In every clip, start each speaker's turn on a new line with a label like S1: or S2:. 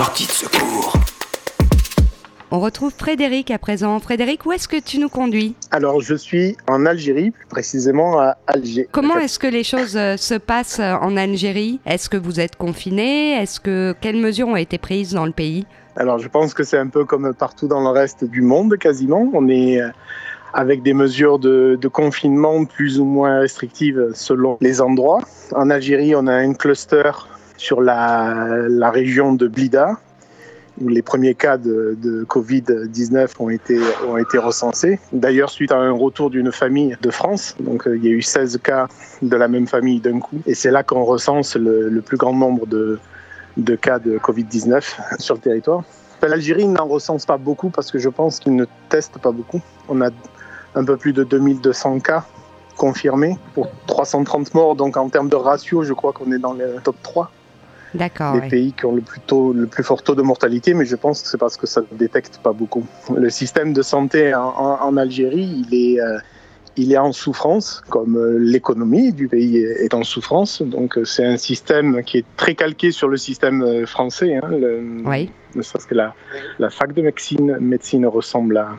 S1: Sortie de secours.
S2: On retrouve Frédéric à présent. Frédéric, où est-ce que tu nous conduis
S3: Alors, je suis en Algérie, plus précisément à Alger.
S2: Comment est-ce que les choses euh, se passent euh, en Algérie Est-ce que vous êtes confiné Est-ce que quelles mesures ont été prises dans le pays
S3: Alors, je pense que c'est un peu comme partout dans le reste du monde, quasiment. On est euh, avec des mesures de, de confinement plus ou moins restrictives selon les endroits. En Algérie, on a un cluster sur la, région de Blida, où les premiers cas de, de Covid-19 ont été, recensés. D'ailleurs, suite à un retour d'une famille de France, donc euh, il y a eu 16 cas de la même famille d'un coup, et c'est là qu'on recense le, plus grand nombre de, de cas de Covid-19 sur le territoire. L'Algérie n'en recense pas beaucoup parce que je pense qu'ils ne testent pas beaucoup. On a un peu plus de 2200 cas confirmés pour 330 morts, donc en termes de ratio, je crois qu'on est dans le top 3
S2: D'accord.
S3: des
S2: ouais.
S3: pays qui ont le plus, tôt, le plus fort taux de mortalité, mais je pense que c'est parce que ça ne détecte pas beaucoup. Le système de santé en, en, en Algérie, il est, euh, il est en souffrance, comme euh, l'économie du pays est, en souffrance. Donc euh, c'est un système qui est très calqué sur le système français. Hein, le,
S2: Oui.
S3: Ne serait-ce que la, la fac de médecine, médecine ressemble à,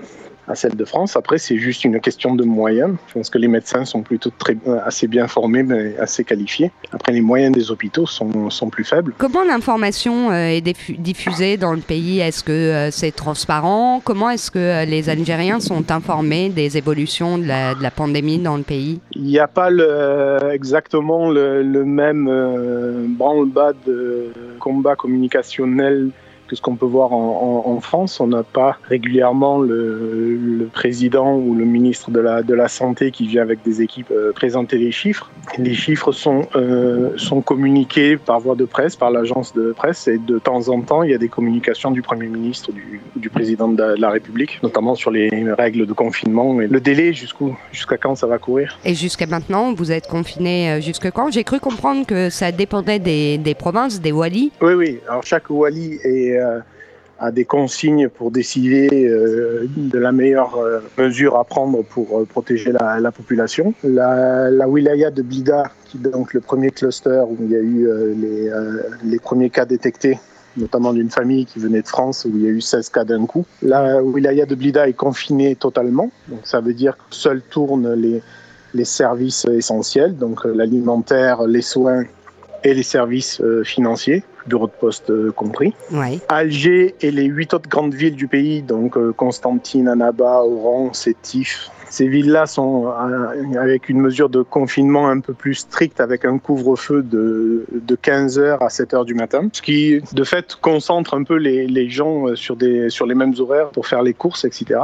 S3: à celle de France. Après, c'est juste une question de moyens. Je pense que les médecins sont plutôt très, assez bien formés, mais assez qualifiés. Après, les moyens des hôpitaux sont, sont plus faibles.
S2: Comment l'information euh, est diffu- diffusée dans le pays? Est-ce que euh, c'est transparent? Comment est-ce que euh, les Algériens sont informés des évolutions de la, de la pandémie dans le pays?
S3: Il n'y a pas le, exactement le, le même euh, branle-bas de combat communicationnel que ce qu'on peut voir en, en, en France. On n'a pas régulièrement le, le, président ou le ministre de la, de la Santé qui vient avec des équipes euh, présenter les chiffres. Les chiffres sont, euh, sont communiqués par voie de presse, par l'agence de presse, et de temps en temps, il y a des communications du Premier ministre, du, du président de la, de la République, notamment sur les règles de confinement et le délai jusqu'où, jusqu'à quand ça va courir?
S2: Et jusqu'à maintenant, vous êtes confiné euh, jusque quand? J'ai cru comprendre que ça dépendait des, des provinces, des walis.
S3: Oui, oui. Alors chaque wali est, a des consignes pour décider euh, de la meilleure euh, mesure à prendre pour euh, protéger la, la population. La, la, wilaya de Blida, qui est donc le premier cluster où il y a eu les, premiers cas détectés notamment d'une famille qui venait de France où il y a eu 16 cas d'un coup. La wilaya de Blida est confinée totalement, donc ça veut dire que seuls tournent les, services essentiels, donc l'alimentaire, les soins et les services euh, financiers, bureau de poste euh, compris.
S2: Ouais.
S3: Alger et les huit autres grandes villes du pays, donc euh, Constantine, Annaba, Oran, Sétif. Ces villes-là sont avec une mesure de confinement un peu plus stricte, avec un couvre-feu de, de 15h à 7h du matin, ce qui de fait concentre un peu les, les gens sur, des, sur les mêmes horaires pour faire les courses, etc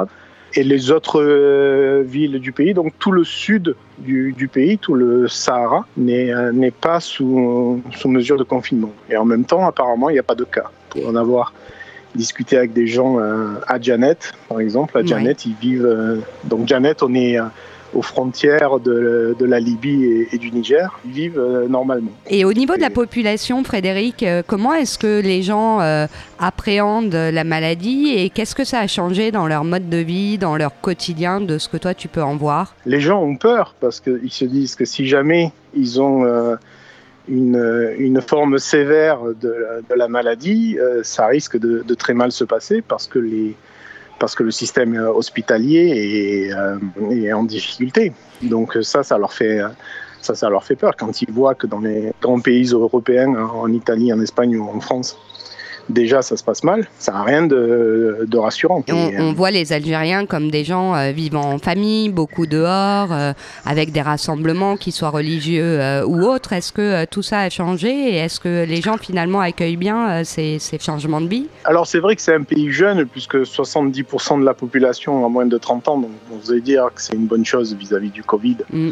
S3: et les autres euh, villes du pays, donc tout le sud du, du pays, tout le Sahara, n'est euh, pas sous, sous, mesure de confinement. Et en même temps, apparemment, il n'y a pas de cas. Pour en avoir discuté avec des gens euh, à Janet, par exemple, à Janet, ils vivent. donc Janet, on est aux frontières de, de la Libye et, et, du Niger, ils vivent euh, normalement.
S2: Et au niveau de la population, Frédéric, euh, comment est-ce que les gens euh, appréhendent la maladie et qu'est-ce que ça a changé dans leur mode de vie, dans leur quotidien, de ce que toi tu peux en voir?
S3: Les gens ont peur parce qu'ils se disent que si jamais ils ont une, une, forme sévère de, de la maladie, ça risque de, de, très mal se passer parce que les parce que le système hospitalier est, euh, est, en difficulté. Donc ça, ça leur fait, ça, ça leur fait peur quand ils voient que dans les grands pays européens, en Italie, en Espagne ou en France, déjà ça se passe mal, ça n'a rien de, de rassurant.
S2: Et on, on, voit les Algériens comme des gens euh, vivant en famille, beaucoup dehors, euh, avec des rassemblements, qui soient religieux euh, ou autres. Est-ce que euh, tout ça a changé? Et est-ce que les gens finalement accueillent bien euh, ces, ces, changements de vie?
S3: Alors c'est vrai que c'est un pays jeune, puisque 70% de la population a moins de 30 ans, donc vous allez dire que c'est une bonne chose vis-à-vis -vis du Covid. Mm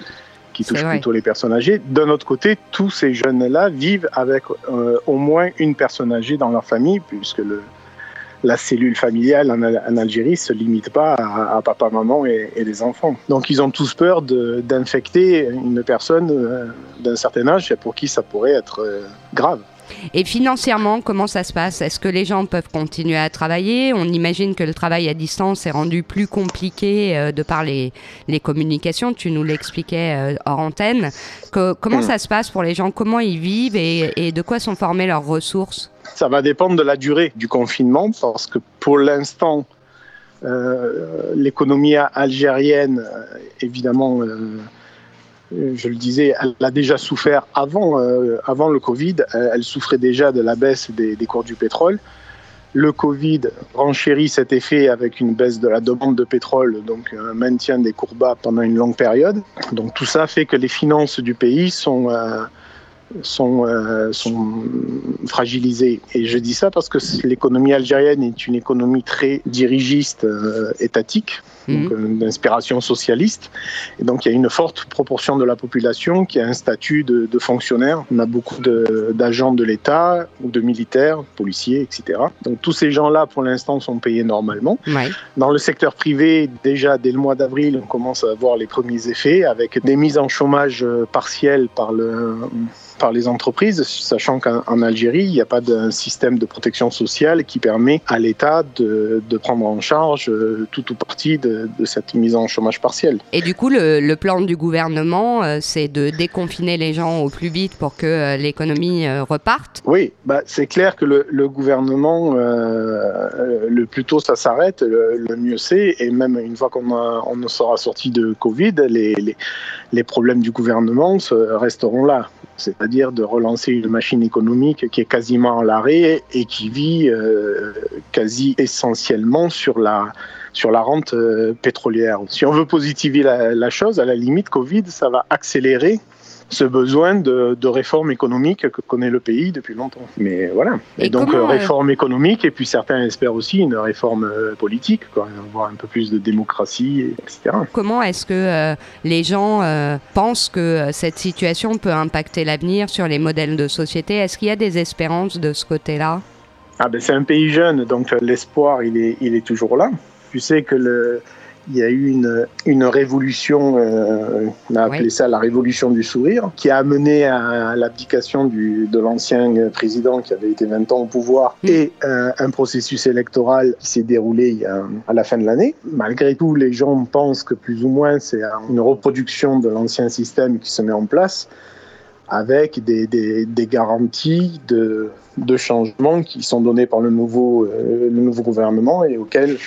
S3: qui touche plutôt les personnes âgées. D'un autre côté, tous ces jeunes-là vivent avec euh, au moins une personne âgée dans leur famille, puisque le, la cellule familiale en, en Algérie ne se limite pas à, à papa, maman et, et, les enfants. Donc ils ont tous peur d'infecter une personne euh, d'un certain âge pour qui ça pourrait être euh, grave.
S2: Et financièrement, comment ça se passe? Est-ce que les gens peuvent continuer à travailler? On imagine que le travail à distance est rendu plus compliqué euh, de par les, les, communications. Tu nous l'expliquais euh, hors antenne. Que, comment ça se passe pour les gens? Comment ils vivent et, et de quoi sont formées leurs ressources?
S3: Ça va dépendre de la durée du confinement parce que pour l'instant, euh, l'économie algérienne, évidemment, je le disais, elle a déjà souffert avant, avant le Covid. Elle, souffrait déjà de la baisse des, cours du pétrole. Le Covid renchérit cet effet avec une baisse de la demande de pétrole, donc un maintien des cours bas pendant une longue période. Donc tout ça fait que les finances du pays sont sont, euh, sont fragilisés. Et je dis ça parce que l'économie algérienne est une économie très dirigiste, euh, étatique, mhm. euh, d'inspiration socialiste. Et donc il y a une forte proportion de la population qui a un statut de, de fonctionnaire. On a beaucoup d'agents de, de l'État ou de militaires, policiers, etc. Donc tous ces gens-là, pour l'instant, sont payés normalement.
S2: Ouais.
S3: Dans le secteur privé, déjà dès le mois d'avril, on commence à voir les premiers effets avec des mises en chômage partielles par le par les entreprises, sachant qu'en Algérie, il n'y a pas d'un système de protection sociale qui permet à l'État de, de, prendre en charge euh, tout ou partie de, de, cette mise en chômage partiel.
S2: Et du coup, le, le plan du gouvernement, euh, c'est de déconfiner les gens au plus vite pour que euh, l'économie reparte
S3: Oui, bah, c'est clair que le, le gouvernement, euh, le plus tôt ça s'arrête, le, le, mieux c'est. Et même une fois qu'on on sera sorti de Covid, les, les, les problèmes du gouvernement resteront là c'est-à-dire de relancer une machine économique qui est quasiment à l'arrêt et qui vit euh, quasi essentiellement sur la, sur la rente euh, pétrolière. Si on veut positiver la, la, chose, à la limite, Covid, ça va accélérer ce besoin de, de, réforme économique que connaît le pays depuis longtemps. Mais voilà. Et, et donc comment, réforme économique et puis certains espèrent aussi une réforme politique, quoi, avoir un peu plus de démocratie, etc.
S2: Comment est-ce que euh, les gens euh, pensent que cette situation peut impacter l'avenir sur les modèles de société? Est-ce qu'il y a des espérances de ce côté-là?
S3: Ah ben c'est un pays jeune, donc l'espoir il est, il est toujours là. Tu sais que le, il y a eu une, une révolution, euh, on a appelé oui. ça la révolution du sourire, qui a amené à l'abdication de l'ancien président qui avait été 20 ans au pouvoir mmh. et euh, un processus électoral qui s'est déroulé à la fin de l'année. Malgré tout, les gens pensent que plus ou moins c'est une reproduction de l'ancien système qui se met en place avec des, des, des garanties de, de, changement qui sont données par le nouveau, euh, le nouveau gouvernement et auxquelles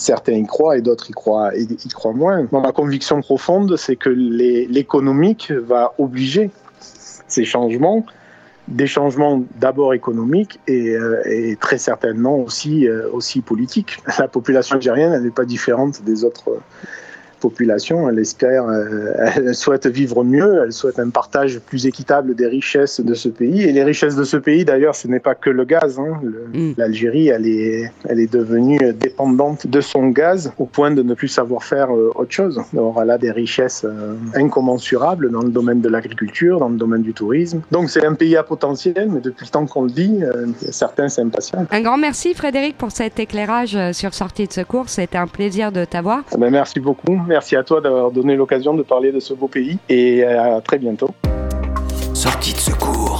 S3: certains y croient et d'autres y croient, y, y croient moins. Ma conviction profonde, c'est que l'économique va obliger ces changements, des changements d'abord économiques et, euh, très certainement aussi, euh, aussi politiques. La population algérienne, n'est pas différente des autres population, elle espère, euh, elle souhaite vivre mieux, elle souhaite un partage plus équitable des richesses de ce pays. Et les richesses de ce pays, d'ailleurs, ce n'est pas que le gaz. Hein. L'Algérie, mm. elle, est, elle est devenue dépendante de son gaz au point de ne plus savoir faire euh, autre chose. Alors, elle a des richesses euh, incommensurables dans le domaine de l'agriculture, dans le domaine du tourisme. Donc, c'est un pays à potentiel, mais depuis le temps qu'on le dit, certains s'impatientent.
S2: Un grand merci, Frédéric, pour cet éclairage sur Sortie de Secours. C'était un plaisir de t'avoir.
S3: Eh ben, merci beaucoup. Merci à toi d'avoir donné l'occasion de parler de ce beau pays et à très bientôt.
S1: Sortie de secours.